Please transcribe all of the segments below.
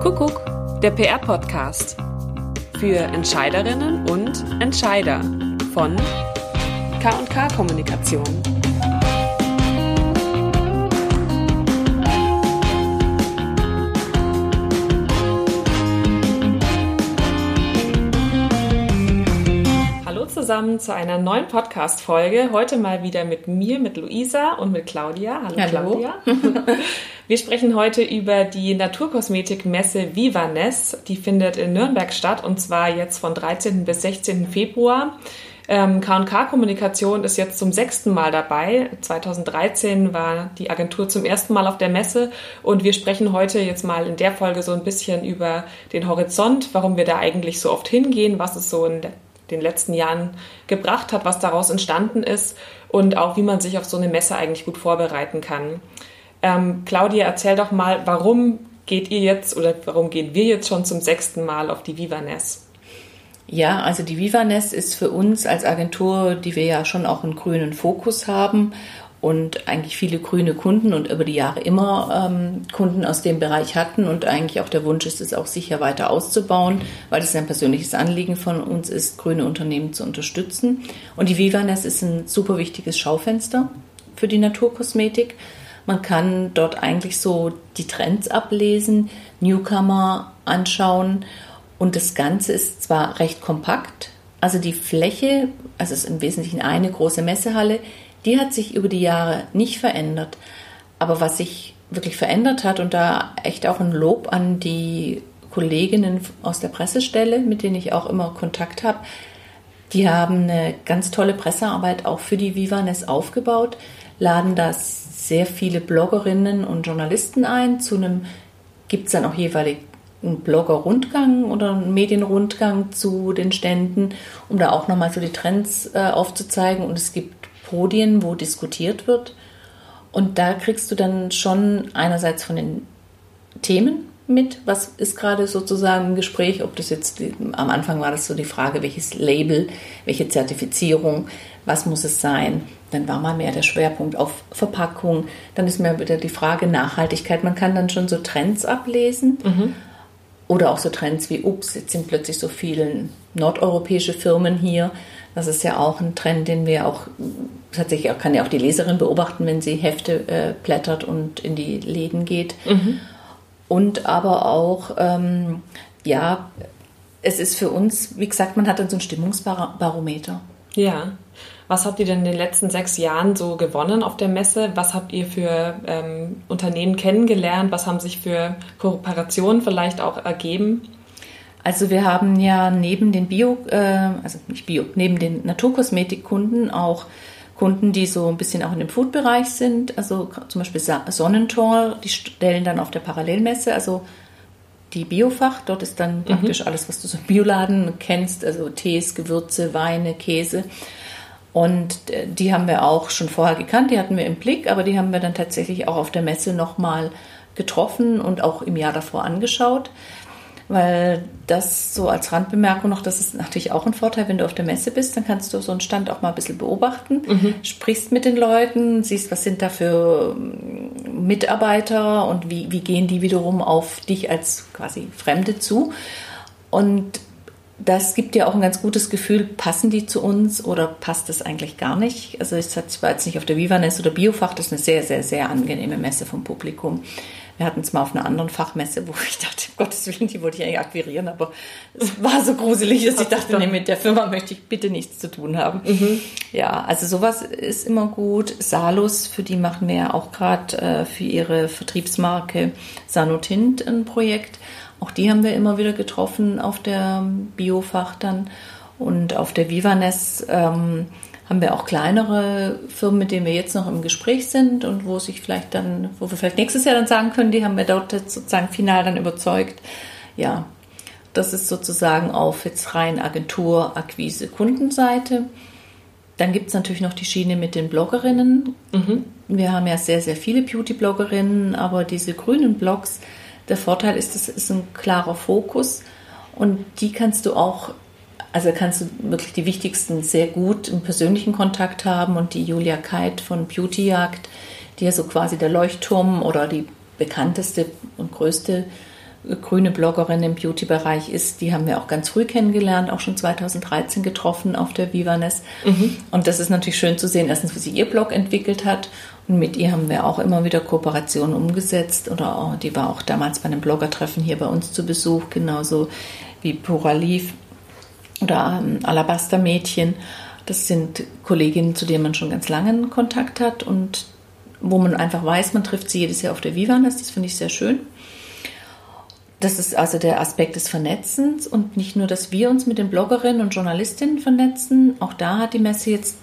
Kuckuck, der PR-Podcast. Für Entscheiderinnen und Entscheider von KK Kommunikation. Zusammen zu einer neuen Podcast-Folge. Heute mal wieder mit mir, mit Luisa und mit Claudia. Hallo, Hallo. Claudia. Wir sprechen heute über die Naturkosmetikmesse Vivanes. Die findet in Nürnberg statt und zwar jetzt von 13. bis 16. Februar. K&K Kommunikation ist jetzt zum sechsten Mal dabei. 2013 war die Agentur zum ersten Mal auf der Messe und wir sprechen heute jetzt mal in der Folge so ein bisschen über den Horizont, warum wir da eigentlich so oft hingehen, was es so in den letzten Jahren gebracht hat, was daraus entstanden ist und auch wie man sich auf so eine Messe eigentlich gut vorbereiten kann. Ähm, Claudia, erzähl doch mal, warum geht ihr jetzt oder warum gehen wir jetzt schon zum sechsten Mal auf die Vivanes? Ja, also die Vivanes ist für uns als Agentur, die wir ja schon auch einen grünen Fokus haben und eigentlich viele grüne Kunden und über die Jahre immer ähm, Kunden aus dem Bereich hatten und eigentlich auch der Wunsch ist, es auch sicher weiter auszubauen, weil es ein persönliches Anliegen von uns ist, grüne Unternehmen zu unterstützen. Und die Vivanes ist ein super wichtiges Schaufenster für die Naturkosmetik. Man kann dort eigentlich so die Trends ablesen, Newcomer anschauen und das Ganze ist zwar recht kompakt, also die Fläche, also es ist im Wesentlichen eine große Messehalle, die hat sich über die Jahre nicht verändert. Aber was sich wirklich verändert hat und da echt auch ein Lob an die Kolleginnen aus der Pressestelle, mit denen ich auch immer Kontakt habe, die haben eine ganz tolle Pressearbeit auch für die Vivanes aufgebaut, laden das sehr viele Bloggerinnen und Journalisten ein. Zu einem gibt es dann auch jeweilig einen Blogger-Rundgang oder einen Medienrundgang zu den Ständen, um da auch nochmal so die Trends äh, aufzuzeigen. Und es gibt Podien, wo diskutiert wird. Und da kriegst du dann schon einerseits von den Themen mit, was ist gerade sozusagen im Gespräch, ob das jetzt, am Anfang war das so die Frage, welches Label, welche Zertifizierung, was muss es sein, dann war mal mehr der Schwerpunkt auf Verpackung. Dann ist mehr wieder die Frage Nachhaltigkeit. Man kann dann schon so Trends ablesen. Mhm. Oder auch so Trends wie, ups, jetzt sind plötzlich so viele nordeuropäische Firmen hier. Das ist ja auch ein Trend, den wir auch tatsächlich auch kann ja auch die Leserin beobachten, wenn sie Hefte äh, blättert und in die Läden geht. Mhm. Und aber auch, ähm, ja, es ist für uns, wie gesagt, man hat dann so ein Stimmungsbarometer. Ja. Was habt ihr denn in den letzten sechs Jahren so gewonnen auf der Messe? Was habt ihr für ähm, Unternehmen kennengelernt? Was haben sich für Kooperationen vielleicht auch ergeben? Also wir haben ja neben den Bio, äh, also nicht Bio, neben den Naturkosmetikkunden auch Kunden, die so ein bisschen auch in dem Food-Bereich sind. Also zum Beispiel Sonnentor, die stellen dann auf der Parallelmesse, also die Biofach. Dort ist dann mhm. praktisch alles, was du so im Bioladen kennst, also Tees, Gewürze, Weine, Käse. Und äh, die haben wir auch schon vorher gekannt, die hatten wir im Blick, aber die haben wir dann tatsächlich auch auf der Messe nochmal getroffen und auch im Jahr davor angeschaut. Weil das so als Randbemerkung noch, das ist natürlich auch ein Vorteil, wenn du auf der Messe bist, dann kannst du so einen Stand auch mal ein bisschen beobachten, mhm. sprichst mit den Leuten, siehst, was sind da für ähm, Mitarbeiter und wie, wie gehen die wiederum auf dich als quasi Fremde zu. Und das gibt dir auch ein ganz gutes Gefühl, passen die zu uns oder passt das eigentlich gar nicht? Also ich war jetzt nicht auf der Vivanes oder Biofach, das ist eine sehr, sehr, sehr angenehme Messe vom Publikum. Wir hatten es mal auf einer anderen Fachmesse, wo ich dachte, um Gottes Willen, die wollte ich eigentlich akquirieren, aber es war so gruselig, dass ich dachte, nee, mit der Firma möchte ich bitte nichts zu tun haben. Mhm. Ja, also sowas ist immer gut. Salus, für die machen wir ja auch gerade äh, für ihre Vertriebsmarke Sanotint ein Projekt. Auch die haben wir immer wieder getroffen auf der Biofach dann. Und auf der Vivanes ähm, haben wir auch kleinere Firmen, mit denen wir jetzt noch im Gespräch sind und wo sich vielleicht dann, wo wir vielleicht nächstes Jahr dann sagen können, die haben wir dort sozusagen final dann überzeugt. Ja, das ist sozusagen auf jetzt rein Agentur, Akquise, Kundenseite. Dann gibt es natürlich noch die Schiene mit den Bloggerinnen. Mhm. Wir haben ja sehr, sehr viele Beauty-Bloggerinnen, aber diese grünen Blogs, der Vorteil ist, es ist ein klarer Fokus und die kannst du auch, also kannst du wirklich die wichtigsten sehr gut im persönlichen Kontakt haben und die Julia Keit von Beautyjagd, die ja so quasi der Leuchtturm oder die bekannteste und größte grüne Bloggerin im Beauty-Bereich ist, die haben wir auch ganz früh kennengelernt, auch schon 2013 getroffen auf der Vivanes. Mhm. Und das ist natürlich schön zu sehen, erstens, wie sie ihr Blog entwickelt hat. Und mit ihr haben wir auch immer wieder Kooperationen umgesetzt. Oder auch, die war auch damals bei einem Bloggertreffen hier bei uns zu Besuch, genauso wie Pura Leaf oder ähm, Alabaster Mädchen. Das sind Kolleginnen, zu denen man schon ganz lange Kontakt hat und wo man einfach weiß, man trifft sie jedes Jahr auf der Vivanes. Das finde ich sehr schön. Das ist also der Aspekt des Vernetzens und nicht nur, dass wir uns mit den Bloggerinnen und Journalistinnen vernetzen. Auch da hat die Messe jetzt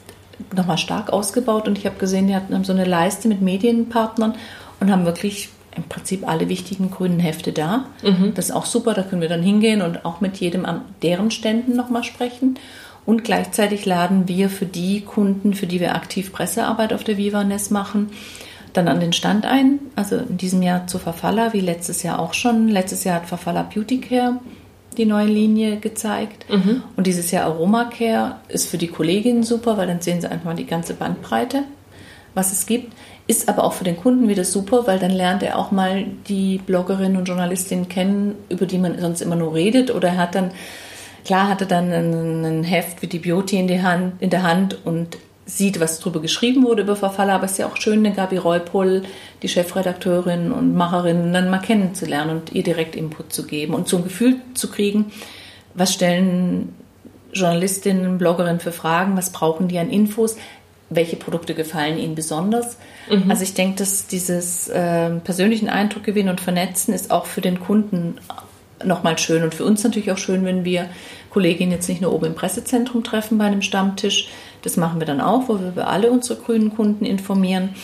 nochmal stark ausgebaut und ich habe gesehen, die hatten so eine Leiste mit Medienpartnern und haben wirklich im Prinzip alle wichtigen grünen Hefte da. Mhm. Das ist auch super, da können wir dann hingehen und auch mit jedem an deren Ständen nochmal sprechen. Und gleichzeitig laden wir für die Kunden, für die wir aktiv Pressearbeit auf der Vivanes machen, dann an den Stand ein. Also in diesem Jahr zu Verfalla, wie letztes Jahr auch schon. Letztes Jahr hat Verfalla Beauty Care die neue Linie gezeigt. Mhm. Und dieses Jahr Aroma Care ist für die Kolleginnen super, weil dann sehen sie einfach mal die ganze Bandbreite, was es gibt. Ist aber auch für den Kunden wieder super, weil dann lernt er auch mal die Bloggerinnen und Journalistinnen kennen, über die man sonst immer nur redet. Oder er hat dann, klar, hat er dann ein, Heft wie die Beauty in, die Hand, in der Hand und sieht, was darüber geschrieben wurde über Verfaller, aber es ist ja auch schön, eine Gabi Reupol, die Chefredakteurin und Macherin, dann mal kennenzulernen und ihr direkt Input zu geben und so ein Gefühl zu kriegen, was stellen Journalistinnen, Bloggerinnen für Fragen, was brauchen die an Infos, welche Produkte gefallen ihnen besonders. Mhm. Also ich denke, dass dieses äh, persönlichen Eindruck gewinnen und vernetzen ist auch für den Kunden nochmal schön und für uns natürlich auch schön, wenn wir Kolleginnen jetzt nicht nur oben im Pressezentrum treffen bei einem Stammtisch, das machen wir dann auch, wo wir alle unsere grünen Kunden informieren.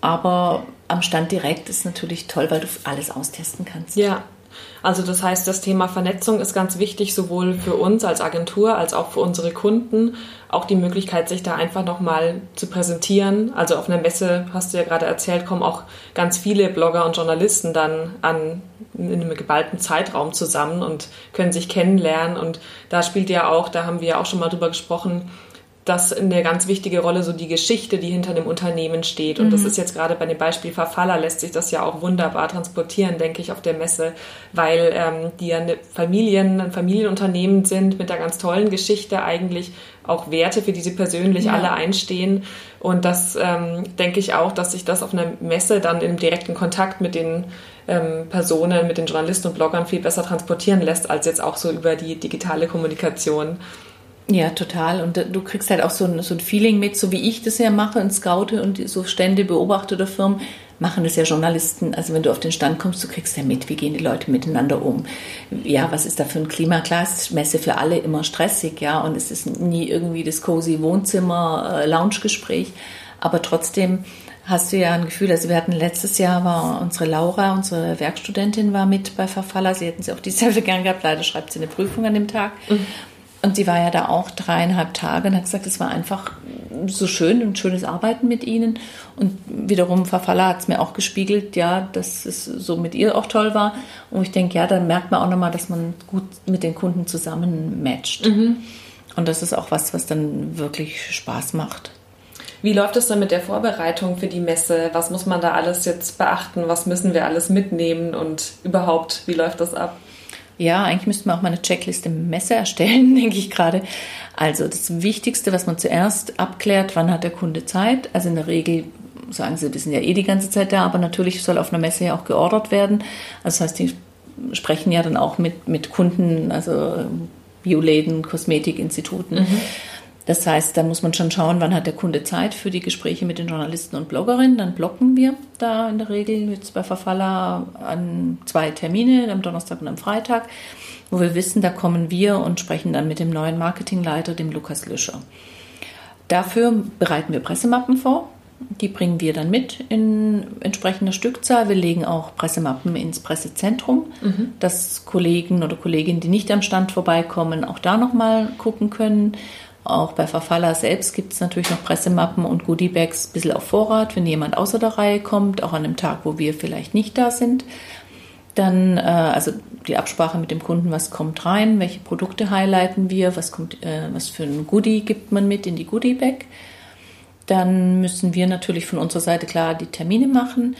Aber am Stand direkt ist natürlich toll, weil du alles austesten kannst. Ja, also das heißt, das Thema Vernetzung ist ganz wichtig, sowohl für uns als Agentur als auch für unsere Kunden. Auch die Möglichkeit, sich da einfach nochmal zu präsentieren. Also auf einer Messe, hast du ja gerade erzählt, kommen auch ganz viele Blogger und Journalisten dann an in einem geballten Zeitraum zusammen und können sich kennenlernen. Und da spielt ja auch, da haben wir ja auch schon mal drüber gesprochen, das eine ganz wichtige Rolle, so die Geschichte, die hinter dem Unternehmen steht. Und mhm. das ist jetzt gerade bei dem Beispiel Verfaller lässt sich das ja auch wunderbar transportieren, denke ich, auf der Messe, weil ähm, die ja eine Familien, ein Familienunternehmen sind mit einer ganz tollen Geschichte eigentlich auch Werte, für die sie persönlich ja. alle einstehen. Und das ähm, denke ich auch, dass sich das auf einer Messe dann im direkten Kontakt mit den ähm, Personen, mit den Journalisten und Bloggern viel besser transportieren lässt, als jetzt auch so über die digitale Kommunikation. Ja, total. Und du kriegst halt auch so ein, so ein Feeling mit, so wie ich das ja mache und scoute und so Stände beobachte oder Firmen, machen das ja Journalisten. Also wenn du auf den Stand kommst, du kriegst ja mit, wie gehen die Leute miteinander um. Ja, was ist da für ein Klima? Klar, ist Messe für alle immer stressig, ja, und es ist nie irgendwie das cozy Wohnzimmer, äh. Aber trotzdem hast du ja ein Gefühl, also wir hatten letztes Jahr war unsere Laura, unsere Werkstudentin war mit bei Verfaller. Sie hätten sie auch dieses Jahr gern gehabt. Leider schreibt sie eine Prüfung an dem Tag. Mhm. Und sie war ja da auch dreieinhalb Tage und hat gesagt, es war einfach so schön und schönes Arbeiten mit ihnen. Und wiederum Verfaller hat es mir auch gespiegelt, ja, dass es so mit ihr auch toll war. Und ich denke, ja, da merkt man auch nochmal, dass man gut mit den Kunden zusammen matcht. Mhm. Und das ist auch was, was dann wirklich Spaß macht. Wie läuft es dann mit der Vorbereitung für die Messe? Was muss man da alles jetzt beachten? Was müssen wir alles mitnehmen? Und überhaupt, wie läuft das ab? Ja, eigentlich müssten wir auch mal eine Checkliste Messe erstellen, denke ich gerade. Also das Wichtigste, was man zuerst abklärt, wann hat der Kunde Zeit? Also in der Regel sagen sie, die sind ja eh die ganze Zeit da, aber natürlich soll auf einer Messe ja auch geordert werden. Also das heißt, die sprechen ja dann auch mit, mit Kunden, also Bioläden, Kosmetikinstituten. Mhm. Das heißt, da muss man schon schauen, wann hat der Kunde Zeit für die Gespräche mit den Journalisten und Bloggerinnen. Dann blocken wir da in der Regel jetzt bei Verfaller an zwei Termine, am Donnerstag und am Freitag, wo wir wissen, da kommen wir und sprechen dann mit dem neuen Marketingleiter, dem Lukas Lüscher. Dafür bereiten wir Pressemappen vor. Die bringen wir dann mit in entsprechender Stückzahl. Wir legen auch Pressemappen ins Pressezentrum, mhm. dass Kollegen oder Kolleginnen, die nicht am Stand vorbeikommen, auch da nochmal gucken können auch bei Verfaller selbst gibt es natürlich noch Pressemappen und Goodiebags ein bisschen auf Vorrat, wenn jemand außer der Reihe kommt, auch an einem Tag, wo wir vielleicht nicht da sind. Dann, äh, also die Absprache mit dem Kunden, was kommt rein, welche Produkte highlighten wir, was, kommt, äh, was für ein Goodie gibt man mit in die Goodiebag. Dann müssen wir natürlich von unserer Seite klar die Termine machen.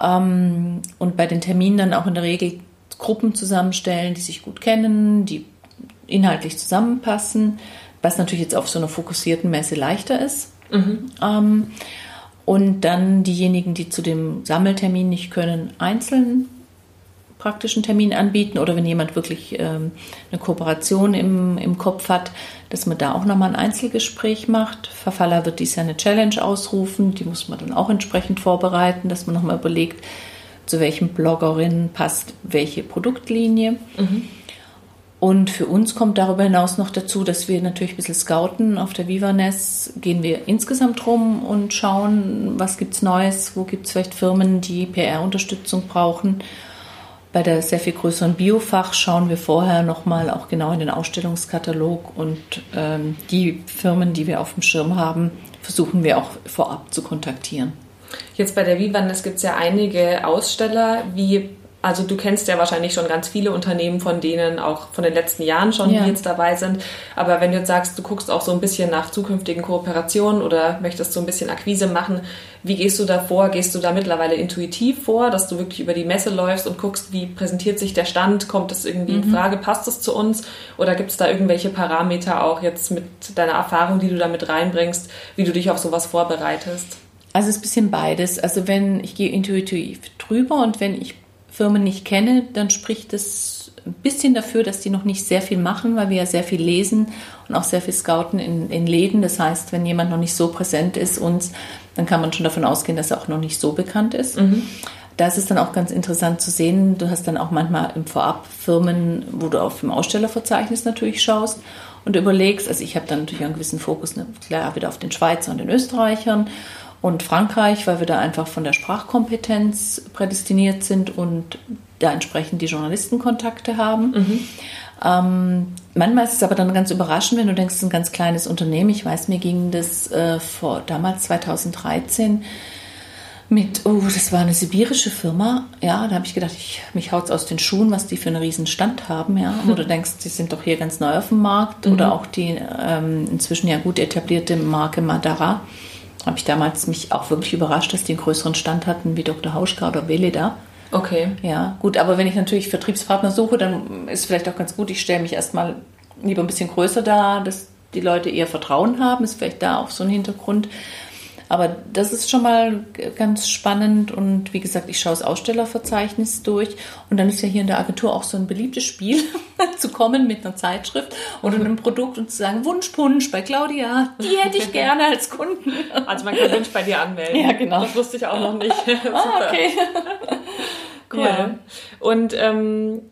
Ähm, und bei den Terminen dann auch in der Regel Gruppen zusammenstellen, die sich gut kennen, die inhaltlich zusammenpassen, was natürlich jetzt auf so einer fokussierten Messe leichter ist. Mhm. Ähm, und dann diejenigen, die zu dem Sammeltermin nicht können, einzeln praktischen Termin anbieten oder wenn jemand wirklich ähm, eine Kooperation im, im Kopf hat, dass man da auch nochmal ein Einzelgespräch macht. Verfaller wird dies Jahr eine Challenge ausrufen, die muss man dann auch entsprechend vorbereiten, dass man nochmal überlegt, zu welchem Bloggerin passt welche Produktlinie. Mhm. Und für uns kommt darüber hinaus noch dazu, dass wir natürlich ein bisschen scouten. Auf der Vivanes gehen wir insgesamt rum und schauen, was gibt es Neues, wo gibt es vielleicht Firmen, die PR-Unterstützung brauchen. Bei der sehr viel größeren Biofach schauen wir vorher nochmal auch genau in den Ausstellungskatalog und ähm, die Firmen, die wir auf dem Schirm haben, versuchen wir auch vorab zu kontaktieren. Jetzt bei der Vivanes gibt es ja einige Aussteller. Wie also du kennst ja wahrscheinlich schon ganz viele Unternehmen von denen, auch von den letzten Jahren schon, ja. die jetzt dabei sind. Aber wenn du jetzt sagst, du guckst auch so ein bisschen nach zukünftigen Kooperationen oder möchtest so ein bisschen Akquise machen, wie gehst du da vor? Gehst du da mittlerweile intuitiv vor, dass du wirklich über die Messe läufst und guckst, wie präsentiert sich der Stand? Kommt das irgendwie mhm. in Frage? Passt das zu uns? Oder gibt es da irgendwelche Parameter auch jetzt mit deiner Erfahrung, die du da mit reinbringst, wie du dich auf sowas vorbereitest? Also es ist ein bisschen beides. Also wenn ich gehe intuitiv drüber und wenn ich Firmen nicht kenne, dann spricht es ein bisschen dafür, dass die noch nicht sehr viel machen, weil wir ja sehr viel lesen und auch sehr viel scouten in, in Läden. Das heißt, wenn jemand noch nicht so präsent ist uns, dann kann man schon davon ausgehen, dass er auch noch nicht so bekannt ist. Mhm. Da ist es dann auch ganz interessant zu sehen. Du hast dann auch manchmal im Vorab Firmen, wo du auf dem Ausstellerverzeichnis natürlich schaust und überlegst. Also ich habe dann natürlich einen gewissen Fokus, ne, klar wieder auf den Schweizer und den Österreichern und Frankreich, weil wir da einfach von der Sprachkompetenz prädestiniert sind und da entsprechend die Journalistenkontakte haben. Mhm. Ähm, manchmal ist es aber dann ganz überraschend, wenn du denkst, es ist ein ganz kleines Unternehmen. Ich weiß, mir ging das äh, vor damals 2013 mit, oh, das war eine sibirische Firma. Ja, da habe ich gedacht, ich, mich haut's aus den Schuhen, was die für einen riesen Stand haben. Ja, wo du denkst, die sind doch hier ganz neu auf dem Markt. Mhm. Oder auch die ähm, inzwischen ja gut etablierte Marke Madara habe ich damals mich auch wirklich überrascht, dass die einen größeren Stand hatten wie Dr. Hauschka oder Veleda. Okay. Ja, gut, aber wenn ich natürlich Vertriebspartner suche, dann ist vielleicht auch ganz gut, ich stelle mich erstmal lieber ein bisschen größer da, dass die Leute eher Vertrauen haben, ist vielleicht da auch so ein Hintergrund. Aber das ist schon mal ganz spannend und wie gesagt, ich schaue das Ausstellerverzeichnis durch und dann ist ja hier in der Agentur auch so ein beliebtes Spiel, zu kommen mit einer Zeitschrift oder einem Produkt und zu sagen, Wunschpunsch bei Claudia, die hätte ich gerne als Kunden. Also man kann Wunsch bei dir anmelden. Ja, genau. Das wusste ich auch noch nicht. ah, okay. cool. Ja. Und ähm,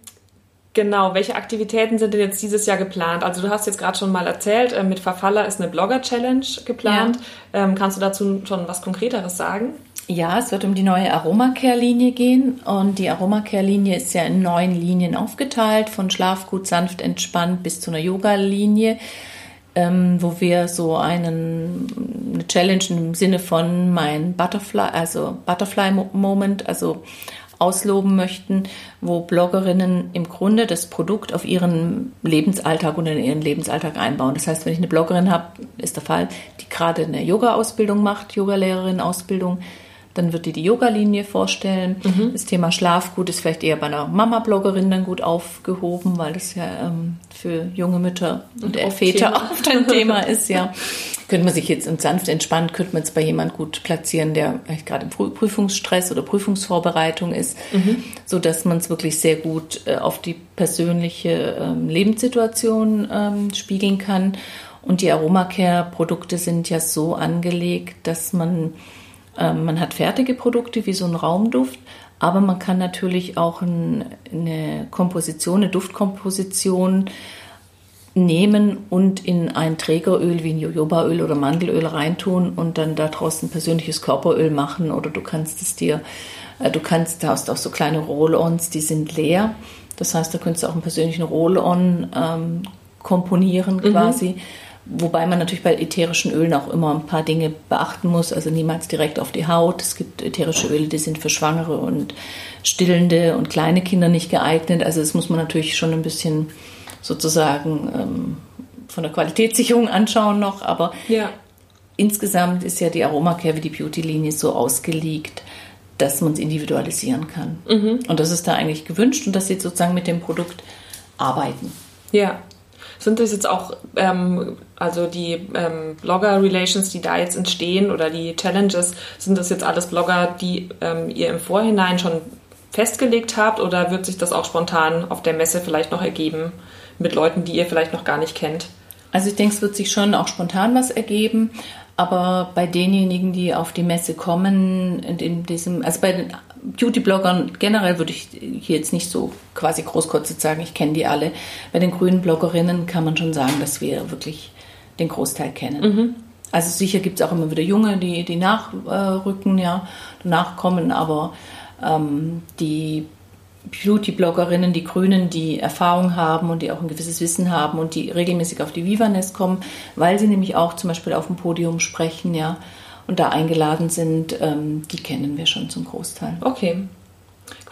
Genau, welche Aktivitäten sind denn jetzt dieses Jahr geplant? Also du hast jetzt gerade schon mal erzählt, äh, mit Verfaller ist eine Blogger-Challenge geplant. Ja. Ähm, kannst du dazu schon was Konkreteres sagen? Ja, es wird um die neue Aromacare-Linie gehen und die Aromacare-Linie ist ja in neun Linien aufgeteilt, von Schlafgut, sanft, entspannt bis zu einer Yoga-Linie, ähm, wo wir so einen, eine Challenge im Sinne von mein Butterfly, also Butterfly-Moment, also ausloben möchten, wo Bloggerinnen im Grunde das Produkt auf ihren Lebensalltag und in ihren Lebensalltag einbauen. Das heißt, wenn ich eine Bloggerin habe, ist der Fall, die gerade eine Yoga-Ausbildung macht, Yogalehrerin-Ausbildung, dann wird die die Yoga-Linie vorstellen. Mhm. Das Thema Schlafgut ist vielleicht eher bei einer Mama-Bloggerin dann gut aufgehoben, weil das ja ähm, für junge Mütter und, und Väter oft ein Thema ist, ja. Könnte man sich jetzt sanft entspannt, könnte man jetzt bei jemand gut platzieren, der vielleicht gerade im Prüfungsstress oder Prüfungsvorbereitung ist, mhm. so dass man es wirklich sehr gut äh, auf die persönliche ähm, Lebenssituation ähm, spiegeln kann. Und die Aromacare-Produkte sind ja so angelegt, dass man ähm, man hat fertige Produkte wie so ein Raumduft, aber man kann natürlich auch ein, eine Komposition, eine Duftkomposition nehmen und in ein Trägeröl wie ein Jojobaöl oder Mandelöl reintun und dann daraus ein persönliches Körperöl machen oder du kannst es dir, äh, du kannst, da hast auch so kleine Roll-Ons, die sind leer. Das heißt, da könntest du auch einen persönlichen Roll-On ähm, komponieren mhm. quasi. Mhm. Wobei man natürlich bei ätherischen Ölen auch immer ein paar Dinge beachten muss. Also niemals direkt auf die Haut. Es gibt ätherische Öle, die sind für Schwangere und Stillende und kleine Kinder nicht geeignet. Also das muss man natürlich schon ein bisschen sozusagen ähm, von der Qualitätssicherung anschauen noch. Aber ja. insgesamt ist ja die Aromacare wie die Beauty-Linie so ausgelegt, dass man es individualisieren kann. Mhm. Und das ist da eigentlich gewünscht und dass sie sozusagen mit dem Produkt arbeiten. Ja. Sind das jetzt auch, ähm, also die ähm, Blogger-Relations, die da jetzt entstehen oder die Challenges, sind das jetzt alles Blogger, die ähm, ihr im Vorhinein schon festgelegt habt oder wird sich das auch spontan auf der Messe vielleicht noch ergeben mit Leuten, die ihr vielleicht noch gar nicht kennt? Also ich denke, es wird sich schon auch spontan was ergeben. Aber bei denjenigen, die auf die Messe kommen, in diesem, also bei den Beauty-Bloggern generell würde ich hier jetzt nicht so quasi großkotzig sagen, ich kenne die alle. Bei den grünen Bloggerinnen kann man schon sagen, dass wir wirklich den Großteil kennen. Mhm. Also sicher gibt es auch immer wieder Junge, die, die nachrücken, ja, nachkommen, aber ähm, die Beauty-Bloggerinnen, die Grünen, die Erfahrung haben und die auch ein gewisses Wissen haben und die regelmäßig auf die Vivaness kommen, weil sie nämlich auch zum Beispiel auf dem Podium sprechen, ja, und da eingeladen sind, ähm, die kennen wir schon zum Großteil. Okay.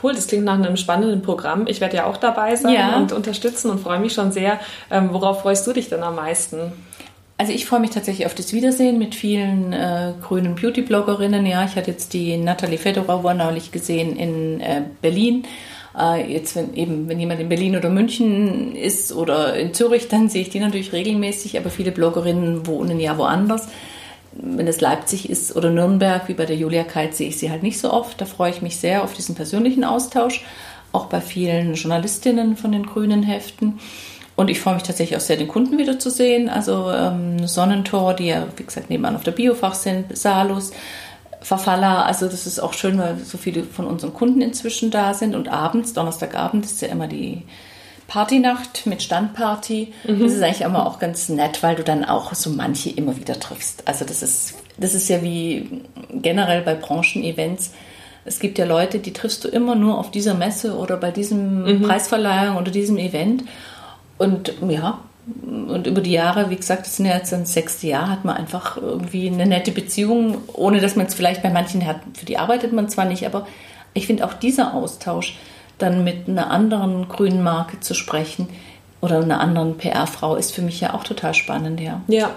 Cool, das klingt nach einem spannenden Programm. Ich werde ja auch dabei sein ja. und unterstützen und freue mich schon sehr. Ähm, worauf freust du dich denn am meisten? Also ich freue mich tatsächlich auf das Wiedersehen mit vielen äh, grünen Beauty-Bloggerinnen. Ja, ich hatte jetzt die Nathalie Fedorov neulich gesehen in äh, Berlin äh, jetzt, wenn eben, wenn jemand in Berlin oder München ist oder in Zürich, dann sehe ich die natürlich regelmäßig, aber viele Bloggerinnen wohnen ja woanders. Wenn es Leipzig ist oder Nürnberg, wie bei der Julia Kalt, sehe ich sie halt nicht so oft. Da freue ich mich sehr auf diesen persönlichen Austausch, auch bei vielen Journalistinnen von den grünen Heften. Und ich freue mich tatsächlich auch sehr, den Kunden wiederzusehen. Also ähm, Sonnentor, die ja, wie gesagt, nebenan auf der Biofach sind, Salus, Verfaller. Also das ist auch schön, weil so viele von unseren Kunden inzwischen da sind. Und abends, Donnerstagabend, ist ja immer die Partynacht mit Standparty. Mhm. Das ist eigentlich immer auch ganz nett, weil du dann auch so manche immer wieder triffst. Also das ist, das ist ja wie generell bei Branchenevents. Es gibt ja Leute, die triffst du immer nur auf dieser Messe oder bei diesem mhm. Preisverleihung oder diesem Event. Und ja, und über die Jahre, wie gesagt, das sind ja jetzt ein sechste Jahr, hat man einfach irgendwie eine nette Beziehung, ohne dass man es vielleicht bei manchen hat. Für die arbeitet man zwar nicht, aber ich finde auch dieser Austausch, dann mit einer anderen grünen Marke zu sprechen oder einer anderen PR-Frau, ist für mich ja auch total spannend, ja. Ja,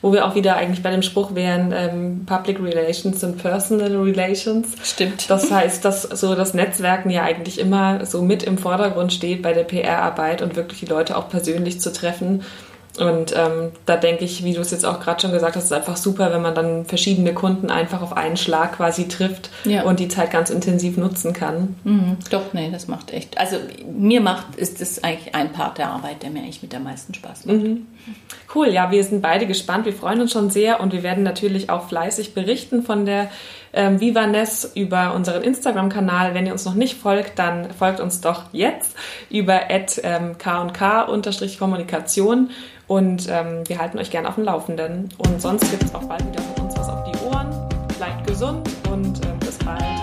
wo wir auch wieder eigentlich bei dem Spruch wären, ähm, Public Relations und Personal Relations. Stimmt. Das heißt, dass so das Netzwerken ja eigentlich immer so mit im Vordergrund steht bei der PR-Arbeit und wirklich die Leute auch persönlich zu treffen und ähm, da denke ich, wie du es jetzt auch gerade schon gesagt hast, ist einfach super, wenn man dann verschiedene Kunden einfach auf einen Schlag quasi trifft ja. und die Zeit ganz intensiv nutzen kann. Mhm. Doch, nee, das macht echt. Also mir macht, ist das eigentlich ein Part der Arbeit, der mir eigentlich mit am meisten Spaß macht. Mhm. Cool, ja, wir sind beide gespannt. Wir freuen uns schon sehr und wir werden natürlich auch fleißig berichten von der ähm, Vivaness über unseren Instagram-Kanal. Wenn ihr uns noch nicht folgt, dann folgt uns doch jetzt über ähm, k&k-kommunikation und ähm, wir halten euch gerne auf dem Laufenden. Und sonst gibt es auch bald wieder von uns was auf die Ohren. Bleibt gesund und äh, bis bald.